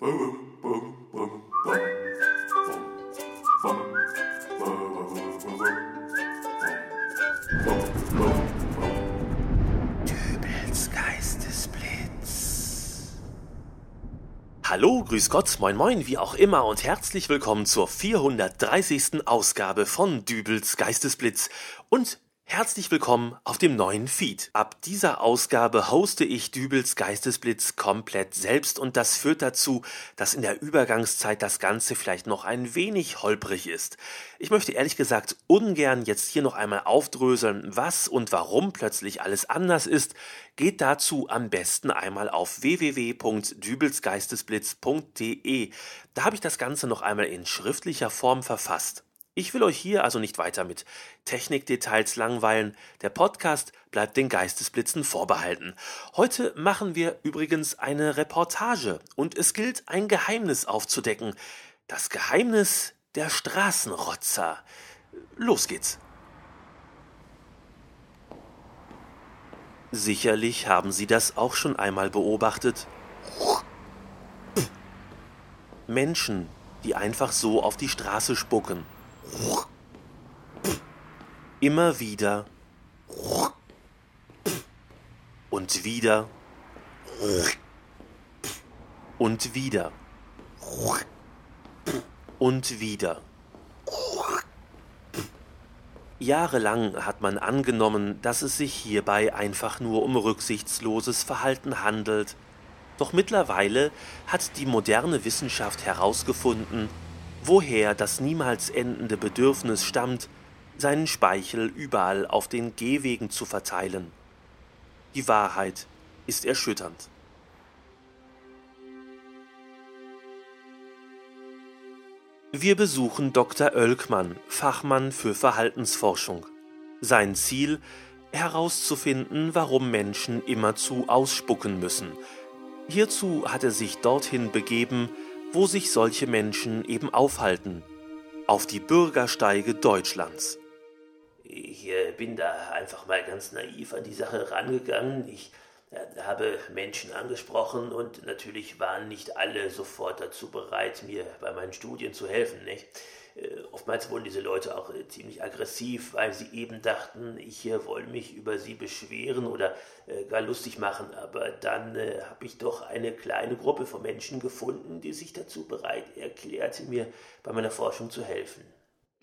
Hallo, grüß Gott, moin moin, wie auch immer und herzlich willkommen zur 430. Ausgabe von Dübels Geistesblitz und Herzlich willkommen auf dem neuen Feed. Ab dieser Ausgabe hoste ich Dübels Geistesblitz komplett selbst und das führt dazu, dass in der Übergangszeit das Ganze vielleicht noch ein wenig holprig ist. Ich möchte ehrlich gesagt ungern jetzt hier noch einmal aufdröseln, was und warum plötzlich alles anders ist. Geht dazu am besten einmal auf www.dübelsgeistesblitz.de. Da habe ich das Ganze noch einmal in schriftlicher Form verfasst. Ich will euch hier also nicht weiter mit Technikdetails langweilen. Der Podcast bleibt den Geistesblitzen vorbehalten. Heute machen wir übrigens eine Reportage und es gilt ein Geheimnis aufzudecken. Das Geheimnis der Straßenrotzer. Los geht's. Sicherlich haben Sie das auch schon einmal beobachtet. Menschen, die einfach so auf die Straße spucken. Immer wieder. Und wieder. Und wieder. Und wieder. Jahrelang hat man angenommen, dass es sich hierbei einfach nur um rücksichtsloses Verhalten handelt. Doch mittlerweile hat die moderne Wissenschaft herausgefunden, woher das niemals endende Bedürfnis stammt, seinen Speichel überall auf den Gehwegen zu verteilen. Die Wahrheit ist erschütternd. Wir besuchen Dr. Oelkmann, Fachmann für Verhaltensforschung. Sein Ziel, herauszufinden, warum Menschen immerzu ausspucken müssen. Hierzu hat er sich dorthin begeben, wo sich solche Menschen eben aufhalten, auf die Bürgersteige Deutschlands. Ich äh, bin da einfach mal ganz naiv an die Sache rangegangen. Ich äh, habe Menschen angesprochen und natürlich waren nicht alle sofort dazu bereit, mir bei meinen Studien zu helfen. Nicht? Äh, oftmals wurden diese Leute auch äh, ziemlich aggressiv, weil sie eben dachten, ich äh, wollte mich über sie beschweren oder gar lustig machen. Aber dann habe ich doch eine kleine Gruppe von Menschen gefunden, die sich dazu bereit erklärte, mir bei meiner Forschung zu helfen.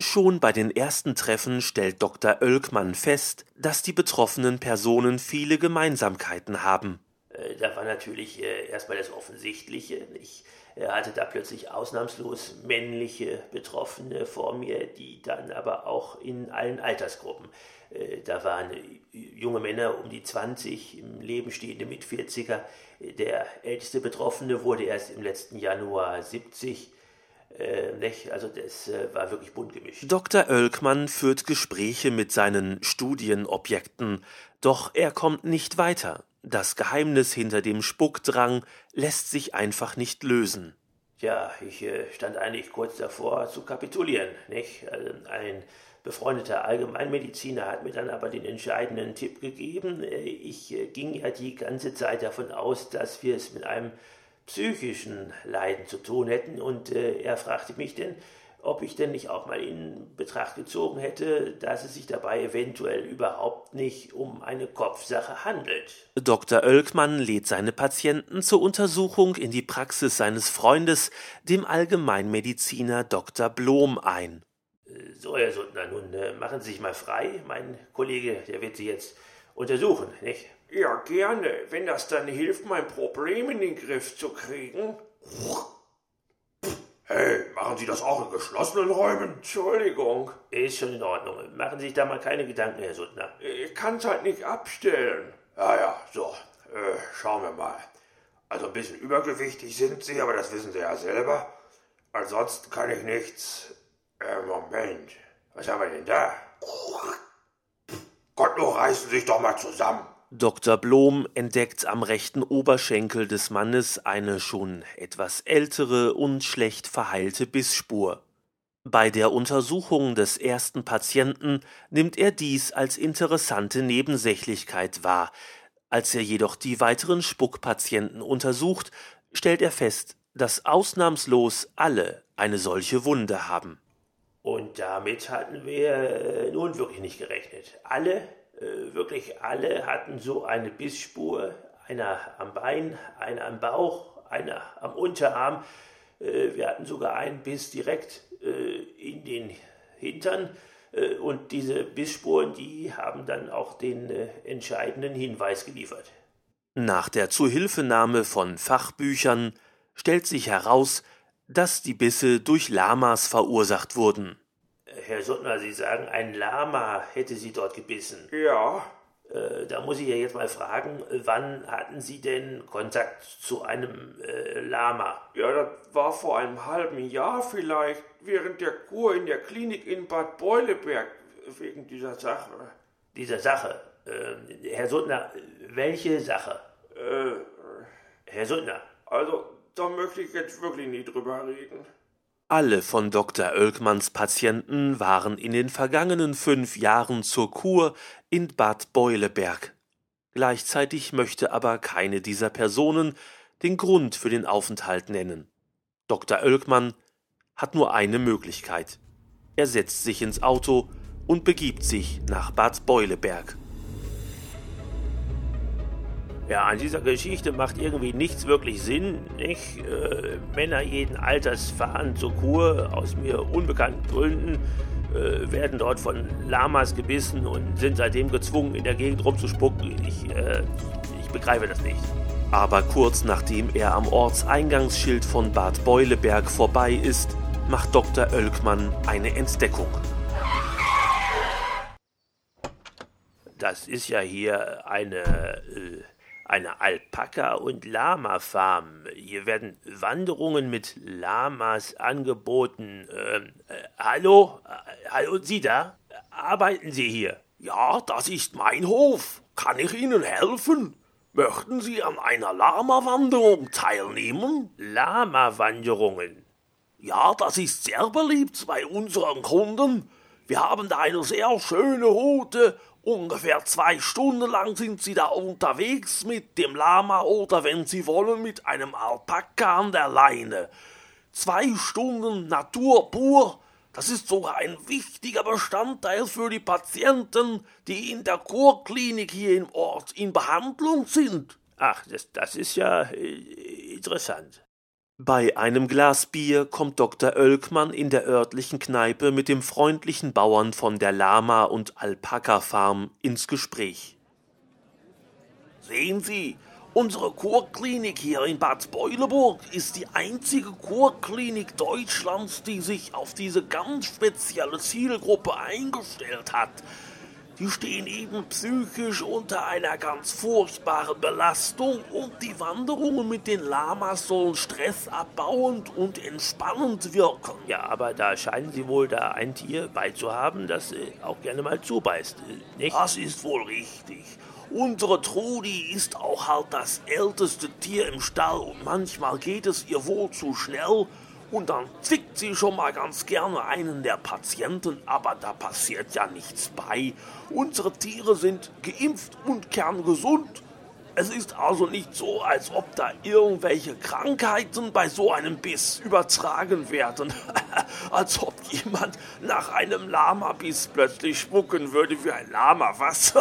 Schon bei den ersten Treffen stellt Dr. Oelkmann fest, dass die betroffenen Personen viele Gemeinsamkeiten haben. Da war natürlich erstmal das Offensichtliche. Ich er hatte da plötzlich ausnahmslos männliche Betroffene vor mir, die dann aber auch in allen Altersgruppen. Äh, da waren junge Männer um die 20, im Leben stehende mit 40er. Der älteste Betroffene wurde erst im letzten Januar 70. Äh, also das äh, war wirklich bunt gemischt. Dr. Oelkmann führt Gespräche mit seinen Studienobjekten, doch er kommt nicht weiter. Das Geheimnis hinter dem Spuckdrang lässt sich einfach nicht lösen. Ja, ich äh, stand eigentlich kurz davor zu kapitulieren, nicht? Also ein befreundeter Allgemeinmediziner hat mir dann aber den entscheidenden Tipp gegeben. Äh, ich äh, ging ja die ganze Zeit davon aus, dass wir es mit einem psychischen Leiden zu tun hätten und er fragte mich denn, ob ich denn nicht auch mal in Betracht gezogen hätte, dass es sich dabei eventuell überhaupt nicht um eine Kopfsache handelt. Dr. Oelkmann lädt seine Patienten zur Untersuchung in die Praxis seines Freundes, dem Allgemeinmediziner Dr. Blom, ein. So, Herr Suttner, nun äh, machen Sie sich mal frei. Mein Kollege, der wird Sie jetzt untersuchen, nicht? Ja, gerne, wenn das dann hilft, mein Problem in den Griff zu kriegen. Hey, machen Sie das auch in geschlossenen Räumen? Entschuldigung. Ist schon in Ordnung. Machen Sie sich da mal keine Gedanken, Herr Suttner. Ich kann's halt nicht abstellen. Ja, ja, so. Äh, schauen wir mal. Also ein bisschen übergewichtig sind Sie, aber das wissen Sie ja selber. Ansonsten kann ich nichts. Äh, Moment. Was haben wir denn da? Gott, nur reißen Sie sich doch mal zusammen. Dr. Blom entdeckt am rechten Oberschenkel des Mannes eine schon etwas ältere und schlecht verheilte Bissspur. Bei der Untersuchung des ersten Patienten nimmt er dies als interessante Nebensächlichkeit wahr. Als er jedoch die weiteren Spuckpatienten untersucht, stellt er fest, dass ausnahmslos alle eine solche Wunde haben. Und damit hatten wir äh, nun wirklich nicht gerechnet. Alle, wirklich alle hatten so eine Bissspur, einer am Bein, einer am Bauch, einer am Unterarm. Äh, wir hatten sogar einen Biss direkt in den Hintern. Und diese Bissspuren, die haben dann auch den entscheidenden Hinweis geliefert. Nach der Zuhilfenahme von Fachbüchern stellt sich heraus, dass die Bisse durch Lamas verursacht wurden. Herr Suttner, Sie sagen, ein Lama hätte Sie dort gebissen. Ja. Äh, da muss ich ja jetzt mal fragen, wann hatten Sie denn Kontakt zu einem äh, Lama? Ja, das war vor einem halben Jahr vielleicht, während der Kur in der Klinik in Bad Beuleberg, wegen dieser Sache. Dieser Sache? Äh, Herr Suttner, welche Sache? Äh, Herr Suttner. Also, da möchte ich jetzt wirklich nie drüber reden. Alle von Dr. Oelkmanns Patienten waren in den vergangenen fünf Jahren zur Kur in Bad Beuleberg. Gleichzeitig möchte aber keine dieser Personen den Grund für den Aufenthalt nennen. Dr. Oelkmann hat nur eine Möglichkeit. Er setzt sich ins Auto und begibt sich nach Bad Beuleberg. Ja, an dieser Geschichte macht irgendwie nichts wirklich Sinn, nicht? Äh, Männer jeden Alters fahren zur Kur aus mir unbekannten Gründen, äh, werden dort von Lamas gebissen und sind seitdem gezwungen, in der Gegend rumzuspucken. Ich, äh, ich begreife das nicht. Aber kurz nachdem er am Ortseingangsschild von Bad Beuleberg vorbei ist, macht Dr. Oelkmann eine Entdeckung. Das ist ja hier eine äh, eine Alpaka- und Lama-Farm. Hier werden Wanderungen mit Lamas angeboten. Ähm, äh, hallo? Äh, hallo, Sie da? Arbeiten Sie hier? Ja, das ist mein Hof. Kann ich Ihnen helfen? Möchten Sie an einer Lama-Wanderung teilnehmen? Lama-Wanderungen? Ja, das ist sehr beliebt bei unseren Kunden. Wir haben da eine sehr schöne Route Ungefähr zwei Stunden lang sind sie da unterwegs mit dem Lama oder wenn sie wollen mit einem Alpaka an der Leine. Zwei Stunden Natur pur, das ist sogar ein wichtiger Bestandteil für die Patienten, die in der Kurklinik hier im Ort in Behandlung sind. Ach, das, das ist ja äh, interessant. Bei einem Glas Bier kommt Dr. Oelkmann in der örtlichen Kneipe mit dem freundlichen Bauern von der Lama- und Alpaka-Farm ins Gespräch. Sehen Sie, unsere Kurklinik hier in Bad Beuleburg ist die einzige Kurklinik Deutschlands, die sich auf diese ganz spezielle Zielgruppe eingestellt hat. Die stehen eben psychisch unter einer ganz furchtbaren Belastung und die Wanderungen mit den Lamas sollen stressabbauend und entspannend wirken. Ja, aber da scheinen sie wohl da ein Tier beizuhaben, das äh, auch gerne mal zubeißt, äh, nicht? Das ist wohl richtig. Unsere Trudi ist auch halt das älteste Tier im Stall und manchmal geht es ihr wohl zu schnell und dann zickt sie schon mal ganz gerne einen der Patienten, aber da passiert ja nichts bei. Unsere Tiere sind geimpft und kerngesund. Es ist also nicht so, als ob da irgendwelche Krankheiten bei so einem Biss übertragen werden. als ob jemand nach einem Lama-Biss plötzlich spucken würde wie ein Lama, was?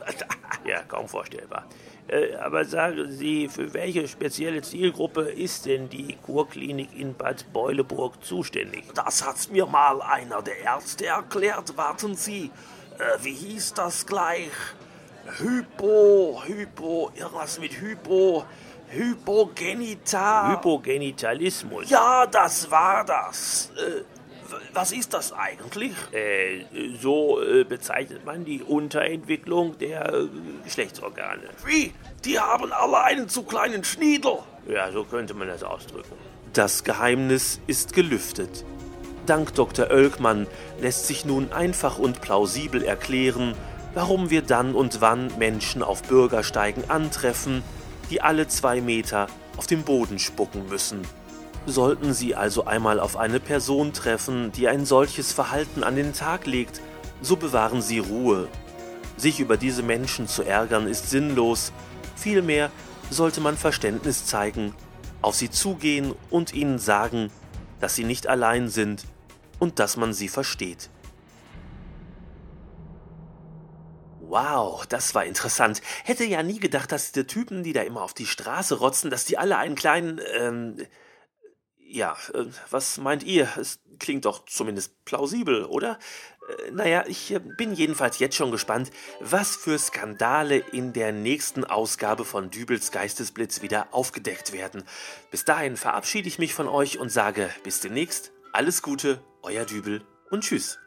ja, kaum vorstellbar. Äh, aber sagen Sie, für welche spezielle Zielgruppe ist denn die Kurklinik in Bad Beuleburg zuständig? Das hat mir mal einer der Ärzte erklärt. Warten Sie, äh, wie hieß das gleich? Hypo, Hypo, irgendwas mit Hypo, Hypogenital. Hypogenitalismus. Ja, das war das. Äh, was ist das eigentlich? Äh, so äh, bezeichnet man die Unterentwicklung der äh, Geschlechtsorgane. Wie? Die haben alle einen zu kleinen Schniedel. Ja, so könnte man das ausdrücken. Das Geheimnis ist gelüftet. Dank Dr. Oelkmann lässt sich nun einfach und plausibel erklären, warum wir dann und wann Menschen auf Bürgersteigen antreffen, die alle zwei Meter auf dem Boden spucken müssen. Sollten Sie also einmal auf eine Person treffen, die ein solches Verhalten an den Tag legt, so bewahren Sie Ruhe. Sich über diese Menschen zu ärgern ist sinnlos, vielmehr sollte man Verständnis zeigen auf sie zugehen und ihnen sagen, dass sie nicht allein sind und dass man sie versteht. Wow, das war interessant. Hätte ja nie gedacht, dass die Typen, die da immer auf die Straße rotzen, dass die alle einen kleinen, ähm, ja, äh, was meint ihr? Es klingt doch zumindest plausibel, oder? Äh, naja, ich äh, bin jedenfalls jetzt schon gespannt, was für Skandale in der nächsten Ausgabe von Dübels Geistesblitz wieder aufgedeckt werden. Bis dahin verabschiede ich mich von euch und sage bis demnächst, alles Gute, euer Dübel und tschüss.